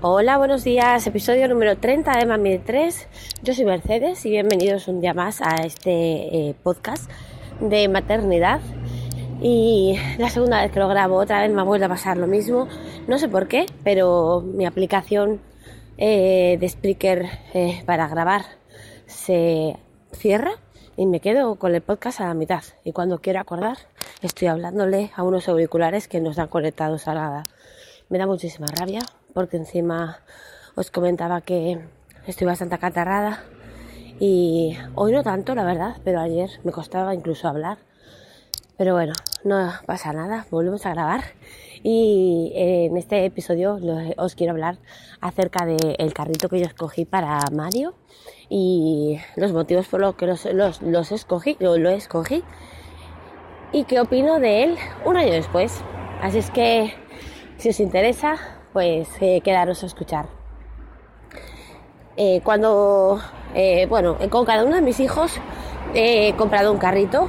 Hola, buenos días. Episodio número 30 de Mami 3. Yo soy Mercedes y bienvenidos un día más a este eh, podcast de maternidad. Y la segunda vez que lo grabo, otra vez me ha vuelto a pasar lo mismo. No sé por qué, pero mi aplicación eh, de Spreaker eh, para grabar se cierra y me quedo con el podcast a la mitad. Y cuando quiero acordar, estoy hablándole a unos auriculares que no están conectados a nada. Me da muchísima rabia porque encima os comentaba que estoy bastante acatarrada y hoy no tanto, la verdad, pero ayer me costaba incluso hablar. Pero bueno, no pasa nada, volvemos a grabar y en este episodio os quiero hablar acerca del carrito que yo escogí para Mario y los motivos por los que los, los, escogí, lo, lo escogí y qué opino de él un año después. Así es que si os interesa, pues eh, quedaros a escuchar. Eh, cuando, eh, bueno, con cada uno de mis hijos he comprado un carrito.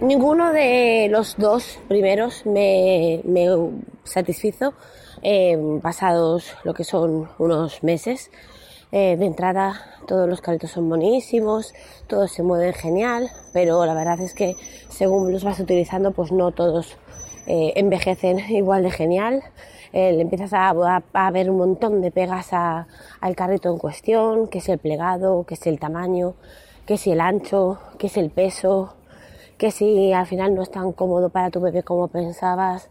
Ninguno de los dos primeros me, me satisfizo pasados lo que son unos meses. de entrada todos los carritos son buenísimos, todos se mueven genial, pero la verdad es que según los vas utilizando pues no todos envejecen igual de genial le empiezas a, a, ver un montón de pegas al carrito en cuestión, que es el plegado, que es el tamaño, que es el ancho, que es el peso, que si al final no es tan cómodo para tu bebé como pensabas.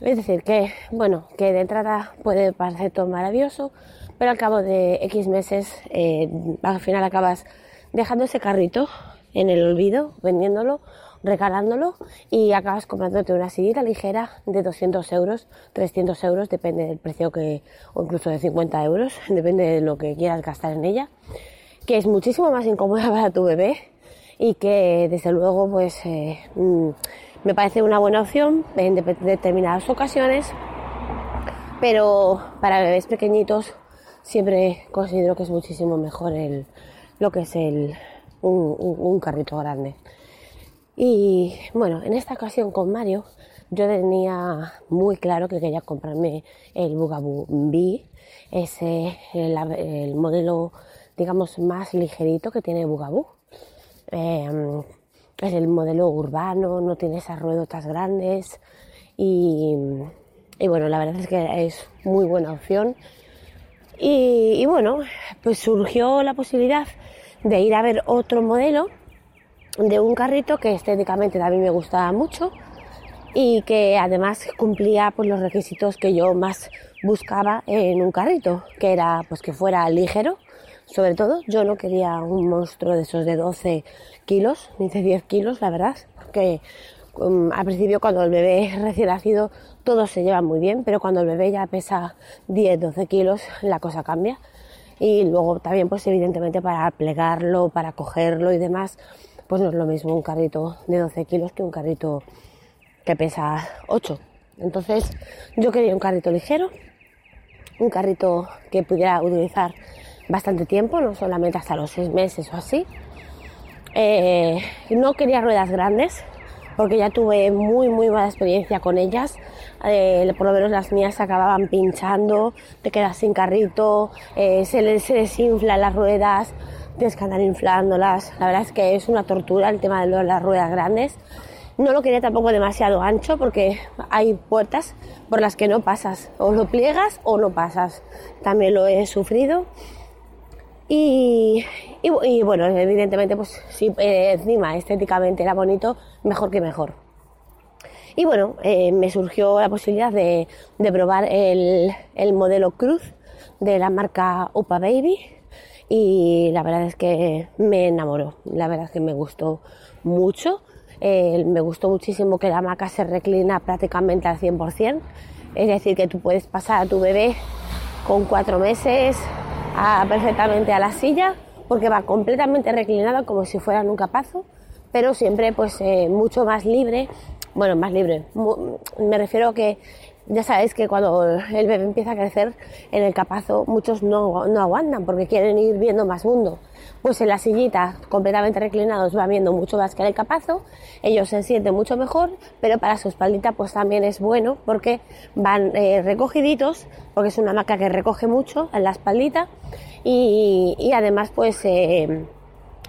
Es decir, que bueno, que de entrada puede parecer todo maravilloso, pero al cabo de X meses eh, al final acabas dejando ese carrito en el olvido, vendiéndolo regalándolo y acabas comprándote una sillita ligera de 200 euros, 300 euros, depende del precio que, o incluso de 50 euros, depende de lo que quieras gastar en ella, que es muchísimo más incómoda para tu bebé y que desde luego pues eh, mm, me parece una buena opción en determinadas ocasiones, pero para bebés pequeñitos siempre considero que es muchísimo mejor el, lo que es el, un carrito grande. Y bueno, en esta ocasión con Mario yo tenía muy claro que quería comprarme el Bugaboo B, ese el, modelo digamos más ligerito que tiene Bugaboo. Em, es el modelo urbano, no tiene esas ruedotas grandes y, bueno, la verdad es que es muy buena opción. Y, y bueno, pues surgió la posibilidad de ir a ver otro modelo de un carrito que estéticamente también me gustaba mucho y que además cumplía pues, los requisitos que yo más buscaba en un carrito, que era pues que fuera ligero, sobre todo yo no quería un monstruo de esos de 12 kilos, ni de 10 kilos, la verdad, porque um, al principio cuando el bebé es recién nacido todo se lleva muy bien, pero cuando el bebé ya pesa 10, 12 kilos la cosa cambia. Y luego también pues evidentemente para plegarlo, para cogerlo y demás, pues no es lo mismo un carrito de 12 kilos que un carrito que pesa 8. Entonces yo quería un carrito ligero, un carrito que pudiera utilizar bastante tiempo, no solamente hasta los 6 meses o así. Eh, no quería ruedas grandes porque ya tuve muy muy mala experiencia con ellas. Eh, por lo menos las mías se acababan pinchando, te quedas sin carrito, eh, se, se desinflan las ruedas, tienes que andar inflándolas. La verdad es que es una tortura el tema de las ruedas grandes. No lo quería tampoco demasiado ancho porque hay puertas por las que no pasas. O lo pliegas o no pasas. También lo he sufrido. Y, y, bueno, evidentemente, pues si eh, encima estéticamente era bonito, mejor que mejor. Y bueno, eh, me surgió la posibilidad de, de probar el, el modelo Cruz de la marca Upa Baby y la verdad es que me enamoró, la verdad es que me gustó mucho, eh, me gustó muchísimo que la hamaca se reclina prácticamente al 100%, es decir, que tú puedes pasar a tu bebé con cuatro meses perfectamente a la silla porque va completamente reclinada como si fuera un capazo, pero siempre pues eh, mucho más libre, bueno, más libre, me refiero a que ya sabéis que cuando el bebé empieza a crecer en el capazo, muchos no, no aguantan porque quieren ir viendo más mundo. Pues en la sillita, completamente reclinados, va viendo mucho más que en el capazo. Ellos se sienten mucho mejor, pero para su espaldita pues también es bueno porque van eh, recogiditos, porque es una maca que recoge mucho en la espaldita y, y además pues eh,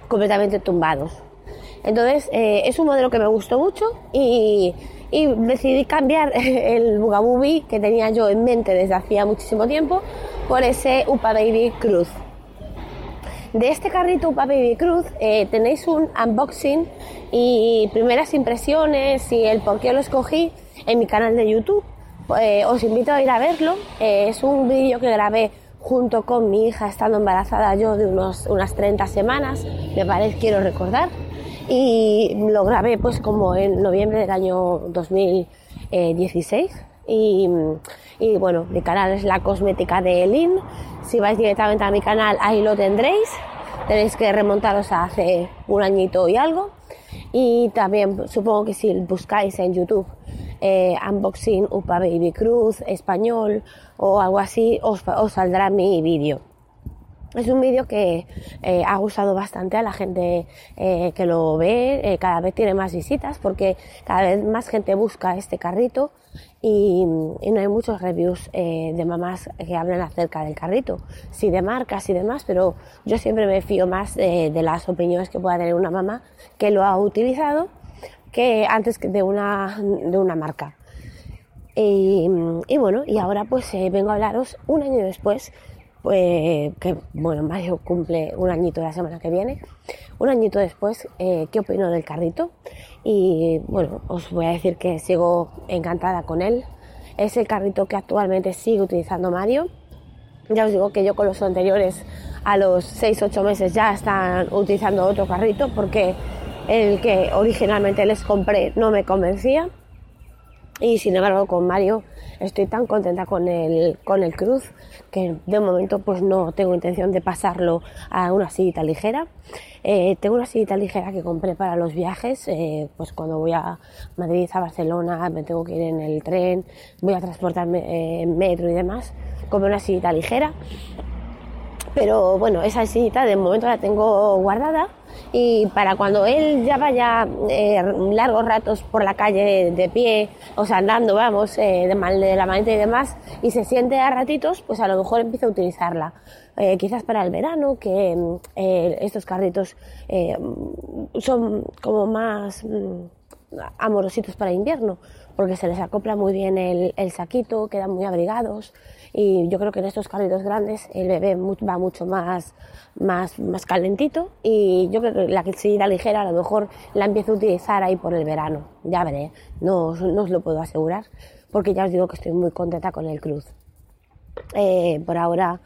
completamente tumbados. Entonces eh, es un modelo que me gustó mucho y, decidí cambiar el Bugabubi que tenía yo en mente desde hacía muchísimo tiempo por ese Upa Baby Cruz. De este carrito Upa Baby Cruz eh, tenéis un unboxing y primeras impresiones y el por qué lo escogí en mi canal de YouTube. Eh, os invito a ir a verlo. Es un vídeo que grabé junto con mi hija estando embarazada yo de unos, unas 30 semanas, me parece, quiero recordar. Y lo grabé pues como en noviembre del año 2016. Y, y bueno, mi canal es La Cosmética de Elin. Si vais directamente a mi canal, ahí lo tendréis. Tenéis que remontaros a hace un añito y algo. Y también supongo que si buscáis en YouTube eh, Unboxing Upa Baby Cruz español o algo así, os, os saldrá mi vídeo. Es un vídeo que eh, ha gustado bastante a la gente eh, que lo ve, eh, cada vez tiene más visitas porque cada vez más gente busca este carrito y, no hay muchos reviews de mamás que hablan acerca del carrito, sí de marcas y demás, pero yo siempre me fío más de, las opiniones que pueda tener una mamá que lo ha utilizado que antes de una, de una marca. Y, y bueno, y ahora pues vengo a hablaros un año después pues, que bueno, Mario cumple un añito la semana que viene, un añito después, eh, ¿qué opino del carrito? Y bueno, os voy a decir que sigo encantada con él. Es el carrito que actualmente sigue utilizando Mario. Ya os digo que yo con los anteriores a los 6-8 meses ya están utilizando otro carrito porque el que originalmente les compré no me convencía y sin embargo con Mario estoy tan contenta con el, con el cruz que de momento pues no tengo intención de pasarlo a una sillita ligera. Eh, tengo una sillita ligera que compré para los viajes, eh, pues cuando voy a Madrid, a Barcelona, me tengo que ir en el tren, voy a transportarme eh, en metro y demás, compré una sillita ligera. Pero bueno, esa sillita de momento la tengo guardada y para cuando él ya vaya eh, largos ratos por la calle de pie, o sea, andando, vamos, eh, de, mal, de la maneta y demás, y se siente a ratitos, pues a lo mejor empieza a utilizarla. Eh, quizás para el verano, que eh, estos carritos eh, son como más mm, amorositos para invierno, porque se les acopla muy bien el, el saquito, quedan muy abrigados y yo creo que en estos carritos grandes el bebé va mucho más, más, más calentito y yo creo que la silla ligera a lo mejor la empiezo a utilizar ahí por el verano, ya veré, no, no os lo puedo asegurar porque ya os digo que estoy muy contenta con el cruz. Eh, por ahora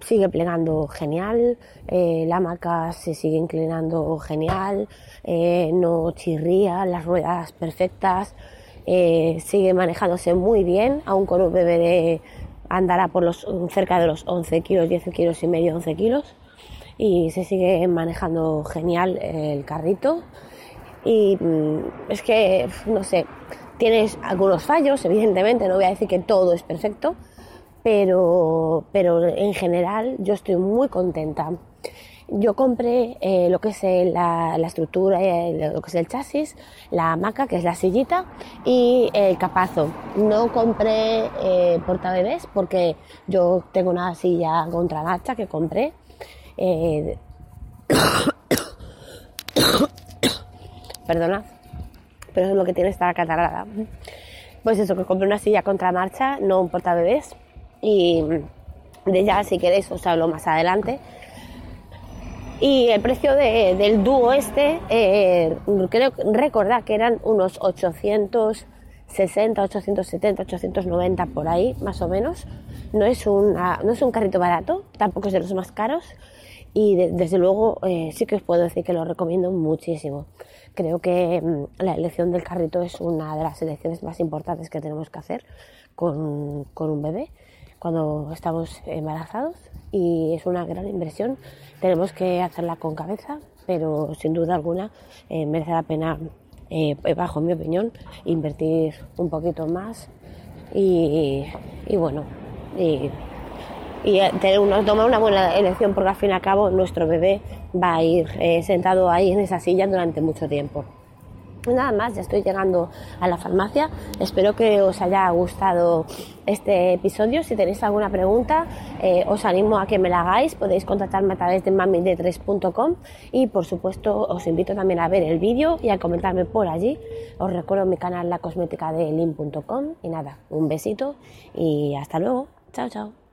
sigue plegando genial, eh, la hamaca se sigue inclinando genial, eh, no chirría, las ruedas perfectas, eh, sigue manejándose muy bien, aún con un bebé de andará por los cerca de los 11 kilos, 10 kilos y medio, 11 kilos. Y se sigue manejando genial el carrito. Y mm, es que no sé tienes algunos fallos evidentemente no voy a decir que todo es perfecto pero pero en general yo estoy muy contenta. Yo compré eh, lo que es eh, la, estructura, lo que es el chasis, la hamaca, que es la sillita, y el capazo. No compré eh, portabebés porque yo tengo una silla contra marcha que compré. Eh, Perdona, pero es lo que tiene esta catarrada. Pues eso, que compré una silla contra marcha, no un portabebés. Y de ya, si queréis, os hablo más adelante y el precio de, del dúo este, eh, creo recordar que eran unos 860, 870, 890 por ahí, más o menos. No es, una, no es un carrito barato, tampoco es de los más caros. Y de, desde luego eh, sí que os puedo decir que lo recomiendo muchísimo. Creo que mmm, la elección del carrito es una de las elecciones más importantes que tenemos que hacer con, con un bebé cuando estamos embarazados y es una gran inversión. Tenemos que hacerla con cabeza, pero sin duda alguna eh, merece la pena, eh, bajo mi opinión, invertir un poquito más y, bueno, y, tener una, tomar una buena elección porque al fin y al cabo nuestro bebé va a ir eh, sentado ahí en esa silla durante mucho tiempo. Nada más, ya estoy llegando a la farmacia. Espero que os haya gustado este episodio. Si tenéis alguna pregunta, eh, os animo a que me la hagáis. Podéis contactarme a través de mami3.com y por supuesto os invito también a ver el vídeo y a comentarme por allí. Os recuerdo mi canal La Cosmética de Lin.com y nada, un besito y hasta luego. Chao, chao.